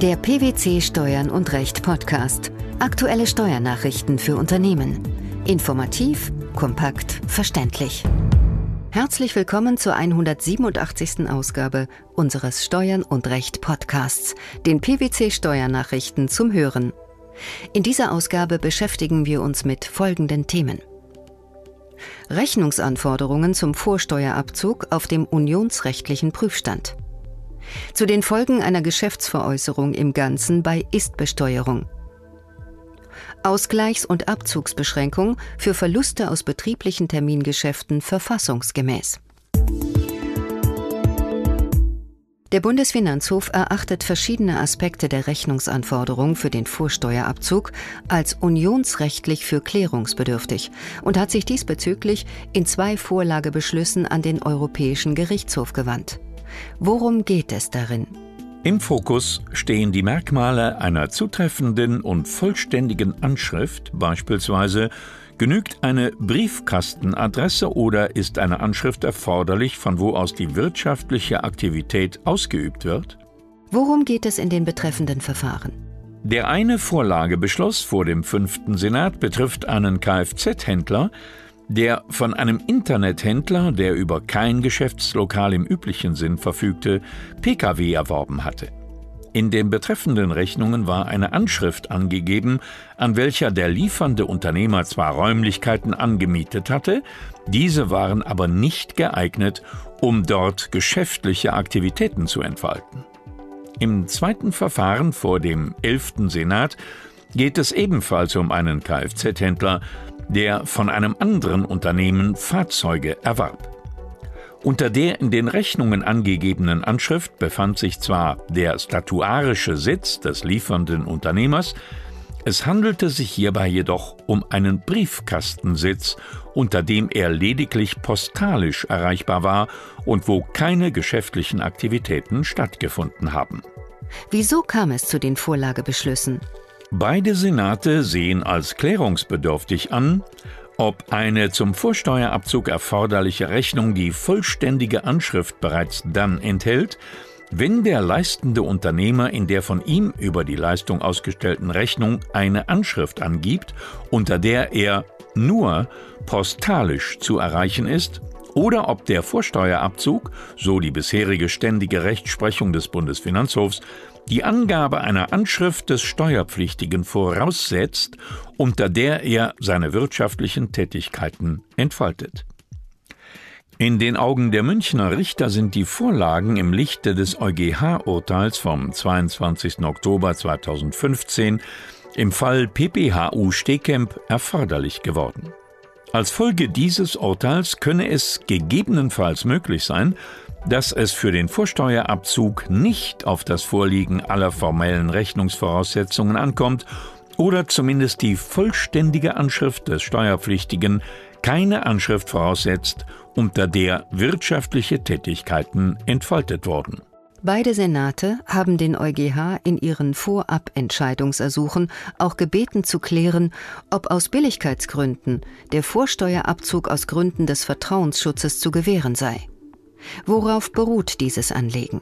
Der PwC Steuern und Recht Podcast. Aktuelle Steuernachrichten für Unternehmen. Informativ, kompakt, verständlich. Herzlich willkommen zur 187. Ausgabe unseres Steuern und Recht Podcasts, den PwC Steuernachrichten zum Hören. In dieser Ausgabe beschäftigen wir uns mit folgenden Themen. Rechnungsanforderungen zum Vorsteuerabzug auf dem unionsrechtlichen Prüfstand. Zu den Folgen einer Geschäftsveräußerung im Ganzen bei Istbesteuerung. Ausgleichs- und Abzugsbeschränkung für Verluste aus betrieblichen Termingeschäften verfassungsgemäß. Der Bundesfinanzhof erachtet verschiedene Aspekte der Rechnungsanforderung für den Vorsteuerabzug als unionsrechtlich für klärungsbedürftig und hat sich diesbezüglich in zwei Vorlagebeschlüssen an den Europäischen Gerichtshof gewandt. Worum geht es darin? Im Fokus stehen die Merkmale einer zutreffenden und vollständigen Anschrift, beispielsweise genügt eine Briefkastenadresse oder ist eine Anschrift erforderlich, von wo aus die wirtschaftliche Aktivität ausgeübt wird? Worum geht es in den betreffenden Verfahren? Der eine Vorlagebeschluss vor dem fünften Senat betrifft einen Kfz-Händler, der von einem Internethändler, der über kein Geschäftslokal im üblichen Sinn verfügte, Pkw erworben hatte. In den betreffenden Rechnungen war eine Anschrift angegeben, an welcher der liefernde Unternehmer zwar Räumlichkeiten angemietet hatte, diese waren aber nicht geeignet, um dort geschäftliche Aktivitäten zu entfalten. Im zweiten Verfahren vor dem 11. Senat geht es ebenfalls um einen Kfz-Händler, der von einem anderen Unternehmen Fahrzeuge erwarb. Unter der in den Rechnungen angegebenen Anschrift befand sich zwar der statuarische Sitz des liefernden Unternehmers, es handelte sich hierbei jedoch um einen Briefkastensitz, unter dem er lediglich postalisch erreichbar war und wo keine geschäftlichen Aktivitäten stattgefunden haben. Wieso kam es zu den Vorlagebeschlüssen? Beide Senate sehen als klärungsbedürftig an, ob eine zum Vorsteuerabzug erforderliche Rechnung die vollständige Anschrift bereits dann enthält, wenn der leistende Unternehmer in der von ihm über die Leistung ausgestellten Rechnung eine Anschrift angibt, unter der er nur postalisch zu erreichen ist, oder ob der Vorsteuerabzug, so die bisherige ständige Rechtsprechung des Bundesfinanzhofs, die Angabe einer Anschrift des Steuerpflichtigen voraussetzt, unter der er seine wirtschaftlichen Tätigkeiten entfaltet. In den Augen der Münchner Richter sind die Vorlagen im Lichte des EuGH-Urteils vom 22. Oktober 2015 im Fall PPHU Stehkemp erforderlich geworden. Als Folge dieses Urteils könne es gegebenenfalls möglich sein, dass es für den Vorsteuerabzug nicht auf das Vorliegen aller formellen Rechnungsvoraussetzungen ankommt oder zumindest die vollständige Anschrift des Steuerpflichtigen keine Anschrift voraussetzt, unter der wirtschaftliche Tätigkeiten entfaltet wurden. Beide Senate haben den EuGH in ihren Vorabentscheidungsersuchen auch gebeten zu klären, ob aus Billigkeitsgründen der Vorsteuerabzug aus Gründen des Vertrauensschutzes zu gewähren sei. Worauf beruht dieses Anliegen?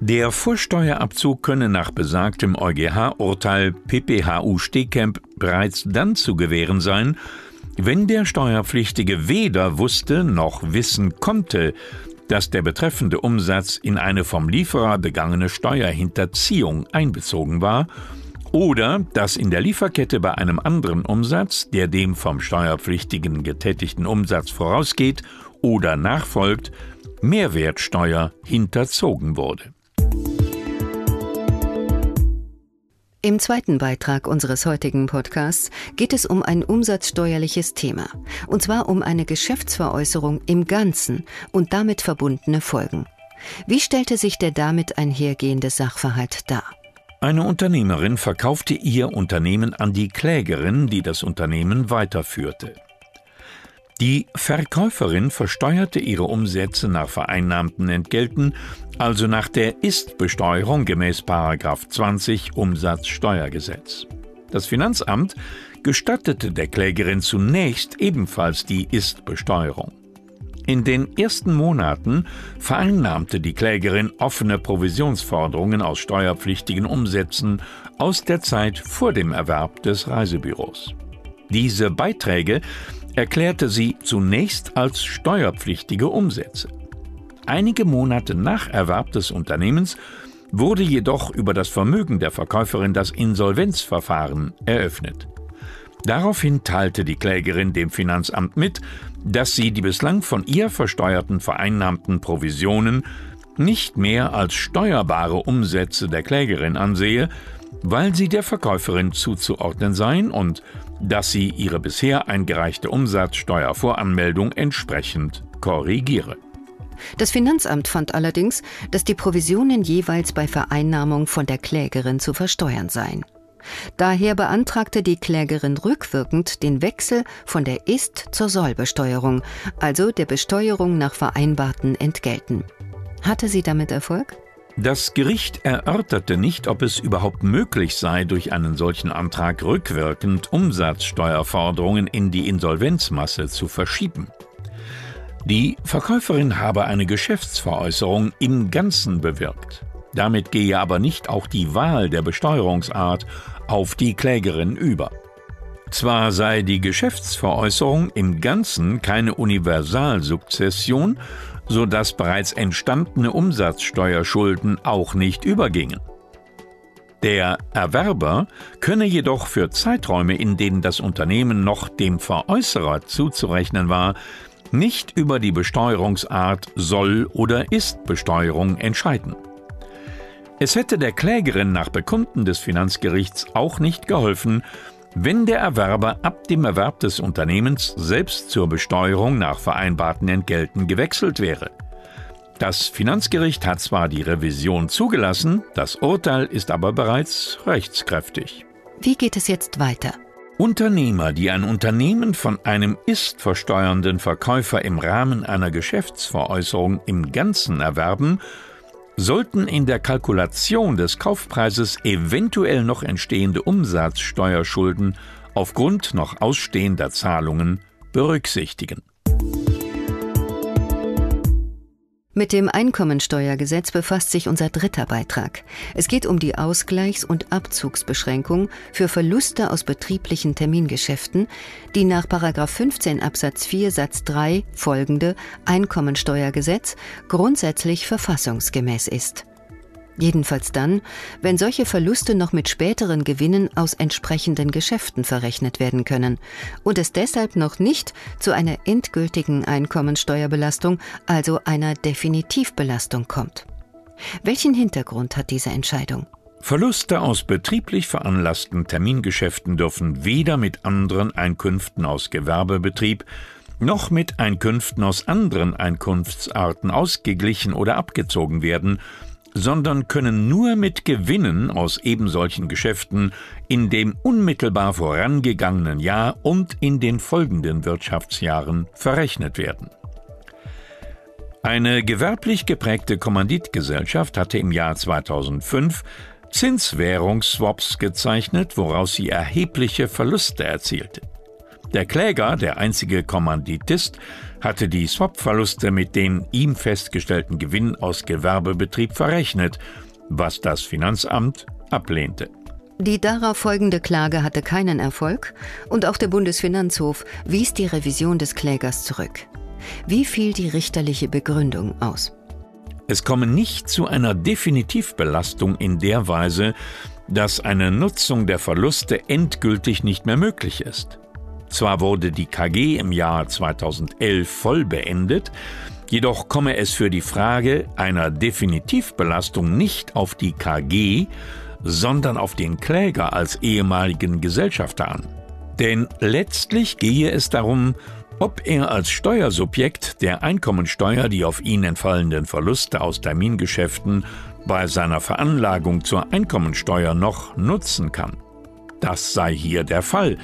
Der Vorsteuerabzug könne nach besagtem EuGH-Urteil PPHU Stehkemp bereits dann zu gewähren sein, wenn der Steuerpflichtige weder wusste noch wissen konnte, dass der betreffende Umsatz in eine vom Lieferer begangene Steuerhinterziehung einbezogen war oder dass in der Lieferkette bei einem anderen Umsatz, der dem vom Steuerpflichtigen getätigten Umsatz vorausgeht oder nachfolgt, Mehrwertsteuer hinterzogen wurde. Im zweiten Beitrag unseres heutigen Podcasts geht es um ein umsatzsteuerliches Thema, und zwar um eine Geschäftsveräußerung im Ganzen und damit verbundene Folgen. Wie stellte sich der damit einhergehende Sachverhalt dar? Eine Unternehmerin verkaufte ihr Unternehmen an die Klägerin, die das Unternehmen weiterführte. Die Verkäuferin versteuerte ihre Umsätze nach vereinnahmten Entgelten, also nach der Ist-Besteuerung gemäß 20 Umsatzsteuergesetz. Das Finanzamt gestattete der Klägerin zunächst ebenfalls die Ist-Besteuerung. In den ersten Monaten vereinnahmte die Klägerin offene Provisionsforderungen aus steuerpflichtigen Umsätzen aus der Zeit vor dem Erwerb des Reisebüros. Diese Beiträge erklärte sie zunächst als steuerpflichtige Umsätze. Einige Monate nach Erwerb des Unternehmens wurde jedoch über das Vermögen der Verkäuferin das Insolvenzverfahren eröffnet. Daraufhin teilte die Klägerin dem Finanzamt mit, dass sie die bislang von ihr versteuerten vereinnahmten Provisionen nicht mehr als steuerbare Umsätze der Klägerin ansehe, weil sie der Verkäuferin zuzuordnen seien und dass sie ihre bisher eingereichte Umsatzsteuervoranmeldung entsprechend korrigiere. Das Finanzamt fand allerdings, dass die Provisionen jeweils bei Vereinnahmung von der Klägerin zu versteuern seien. Daher beantragte die Klägerin rückwirkend den Wechsel von der Ist- zur Sollbesteuerung, also der Besteuerung nach vereinbarten Entgelten. Hatte sie damit Erfolg? Das Gericht erörterte nicht, ob es überhaupt möglich sei, durch einen solchen Antrag rückwirkend Umsatzsteuerforderungen in die Insolvenzmasse zu verschieben. Die Verkäuferin habe eine Geschäftsveräußerung im Ganzen bewirkt. Damit gehe aber nicht auch die Wahl der Besteuerungsart auf die Klägerin über. Zwar sei die Geschäftsveräußerung im Ganzen keine Universalsukzession, so dass bereits entstandene Umsatzsteuerschulden auch nicht übergingen. Der Erwerber könne jedoch für Zeiträume, in denen das Unternehmen noch dem Veräußerer zuzurechnen war, nicht über die Besteuerungsart Soll- oder Ist-Besteuerung entscheiden. Es hätte der Klägerin nach Bekunden des Finanzgerichts auch nicht geholfen, wenn der Erwerber ab dem Erwerb des Unternehmens selbst zur Besteuerung nach vereinbarten Entgelten gewechselt wäre. Das Finanzgericht hat zwar die Revision zugelassen, das Urteil ist aber bereits rechtskräftig. Wie geht es jetzt weiter? Unternehmer, die ein Unternehmen von einem ist versteuernden Verkäufer im Rahmen einer Geschäftsveräußerung im Ganzen erwerben, sollten in der Kalkulation des Kaufpreises eventuell noch entstehende Umsatzsteuerschulden aufgrund noch ausstehender Zahlungen berücksichtigen. Mit dem Einkommensteuergesetz befasst sich unser dritter Beitrag. Es geht um die Ausgleichs- und Abzugsbeschränkung für Verluste aus betrieblichen Termingeschäften, die nach 15 Absatz 4 Satz 3 folgende Einkommensteuergesetz grundsätzlich verfassungsgemäß ist. Jedenfalls dann, wenn solche Verluste noch mit späteren Gewinnen aus entsprechenden Geschäften verrechnet werden können und es deshalb noch nicht zu einer endgültigen Einkommensteuerbelastung, also einer Definitivbelastung kommt. Welchen Hintergrund hat diese Entscheidung? Verluste aus betrieblich veranlassten Termingeschäften dürfen weder mit anderen Einkünften aus Gewerbebetrieb noch mit Einkünften aus anderen Einkunftsarten ausgeglichen oder abgezogen werden, sondern können nur mit Gewinnen aus ebensolchen Geschäften in dem unmittelbar vorangegangenen Jahr und in den folgenden Wirtschaftsjahren verrechnet werden. Eine gewerblich geprägte Kommanditgesellschaft hatte im Jahr 2005 Zinswährungsswaps gezeichnet, woraus sie erhebliche Verluste erzielte. Der Kläger, der einzige Kommanditist, hatte die Swap-Verluste mit den ihm festgestellten Gewinn aus Gewerbebetrieb verrechnet, was das Finanzamt ablehnte. Die darauf folgende Klage hatte keinen Erfolg und auch der Bundesfinanzhof wies die Revision des Klägers zurück. Wie fiel die richterliche Begründung aus? Es komme nicht zu einer Definitivbelastung in der Weise, dass eine Nutzung der Verluste endgültig nicht mehr möglich ist. Zwar wurde die KG im Jahr 2011 voll beendet, jedoch komme es für die Frage einer Definitivbelastung nicht auf die KG, sondern auf den Kläger als ehemaligen Gesellschafter an. Denn letztlich gehe es darum, ob er als Steuersubjekt der Einkommensteuer die auf ihn entfallenden Verluste aus Termingeschäften bei seiner Veranlagung zur Einkommensteuer noch nutzen kann. Das sei hier der Fall,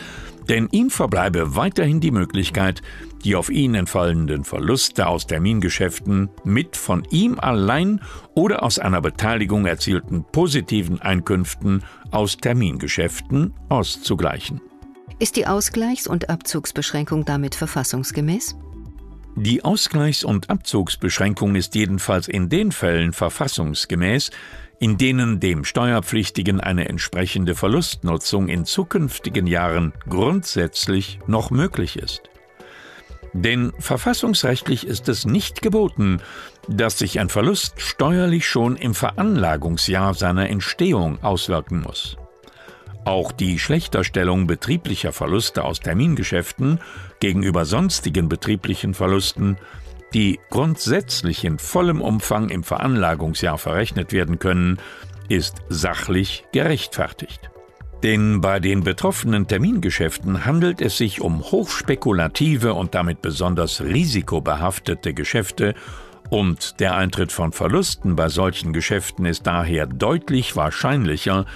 denn ihm verbleibe weiterhin die Möglichkeit, die auf ihn entfallenden Verluste aus Termingeschäften mit von ihm allein oder aus einer Beteiligung erzielten positiven Einkünften aus Termingeschäften auszugleichen. Ist die Ausgleichs- und Abzugsbeschränkung damit verfassungsgemäß? Die Ausgleichs- und Abzugsbeschränkung ist jedenfalls in den Fällen verfassungsgemäß, in denen dem Steuerpflichtigen eine entsprechende Verlustnutzung in zukünftigen Jahren grundsätzlich noch möglich ist. Denn verfassungsrechtlich ist es nicht geboten, dass sich ein Verlust steuerlich schon im Veranlagungsjahr seiner Entstehung auswirken muss. Auch die Schlechterstellung betrieblicher Verluste aus Termingeschäften gegenüber sonstigen betrieblichen Verlusten, die grundsätzlich in vollem Umfang im Veranlagungsjahr verrechnet werden können, ist sachlich gerechtfertigt. Denn bei den betroffenen Termingeschäften handelt es sich um hochspekulative und damit besonders risikobehaftete Geschäfte, und der Eintritt von Verlusten bei solchen Geschäften ist daher deutlich wahrscheinlicher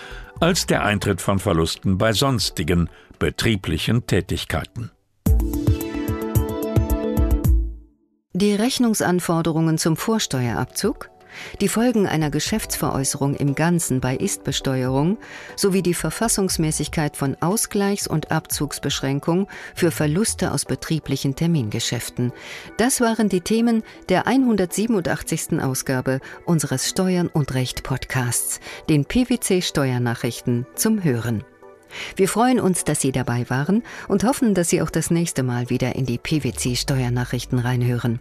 als der Eintritt von Verlusten bei sonstigen betrieblichen Tätigkeiten. Die Rechnungsanforderungen zum Vorsteuerabzug, die Folgen einer Geschäftsveräußerung im Ganzen bei Istbesteuerung sowie die Verfassungsmäßigkeit von Ausgleichs- und Abzugsbeschränkung für Verluste aus betrieblichen Termingeschäften. Das waren die Themen der 187. Ausgabe unseres Steuern und Recht Podcasts, den PwC Steuernachrichten zum Hören. Wir freuen uns, dass Sie dabei waren und hoffen, dass Sie auch das nächste Mal wieder in die PwC Steuernachrichten reinhören.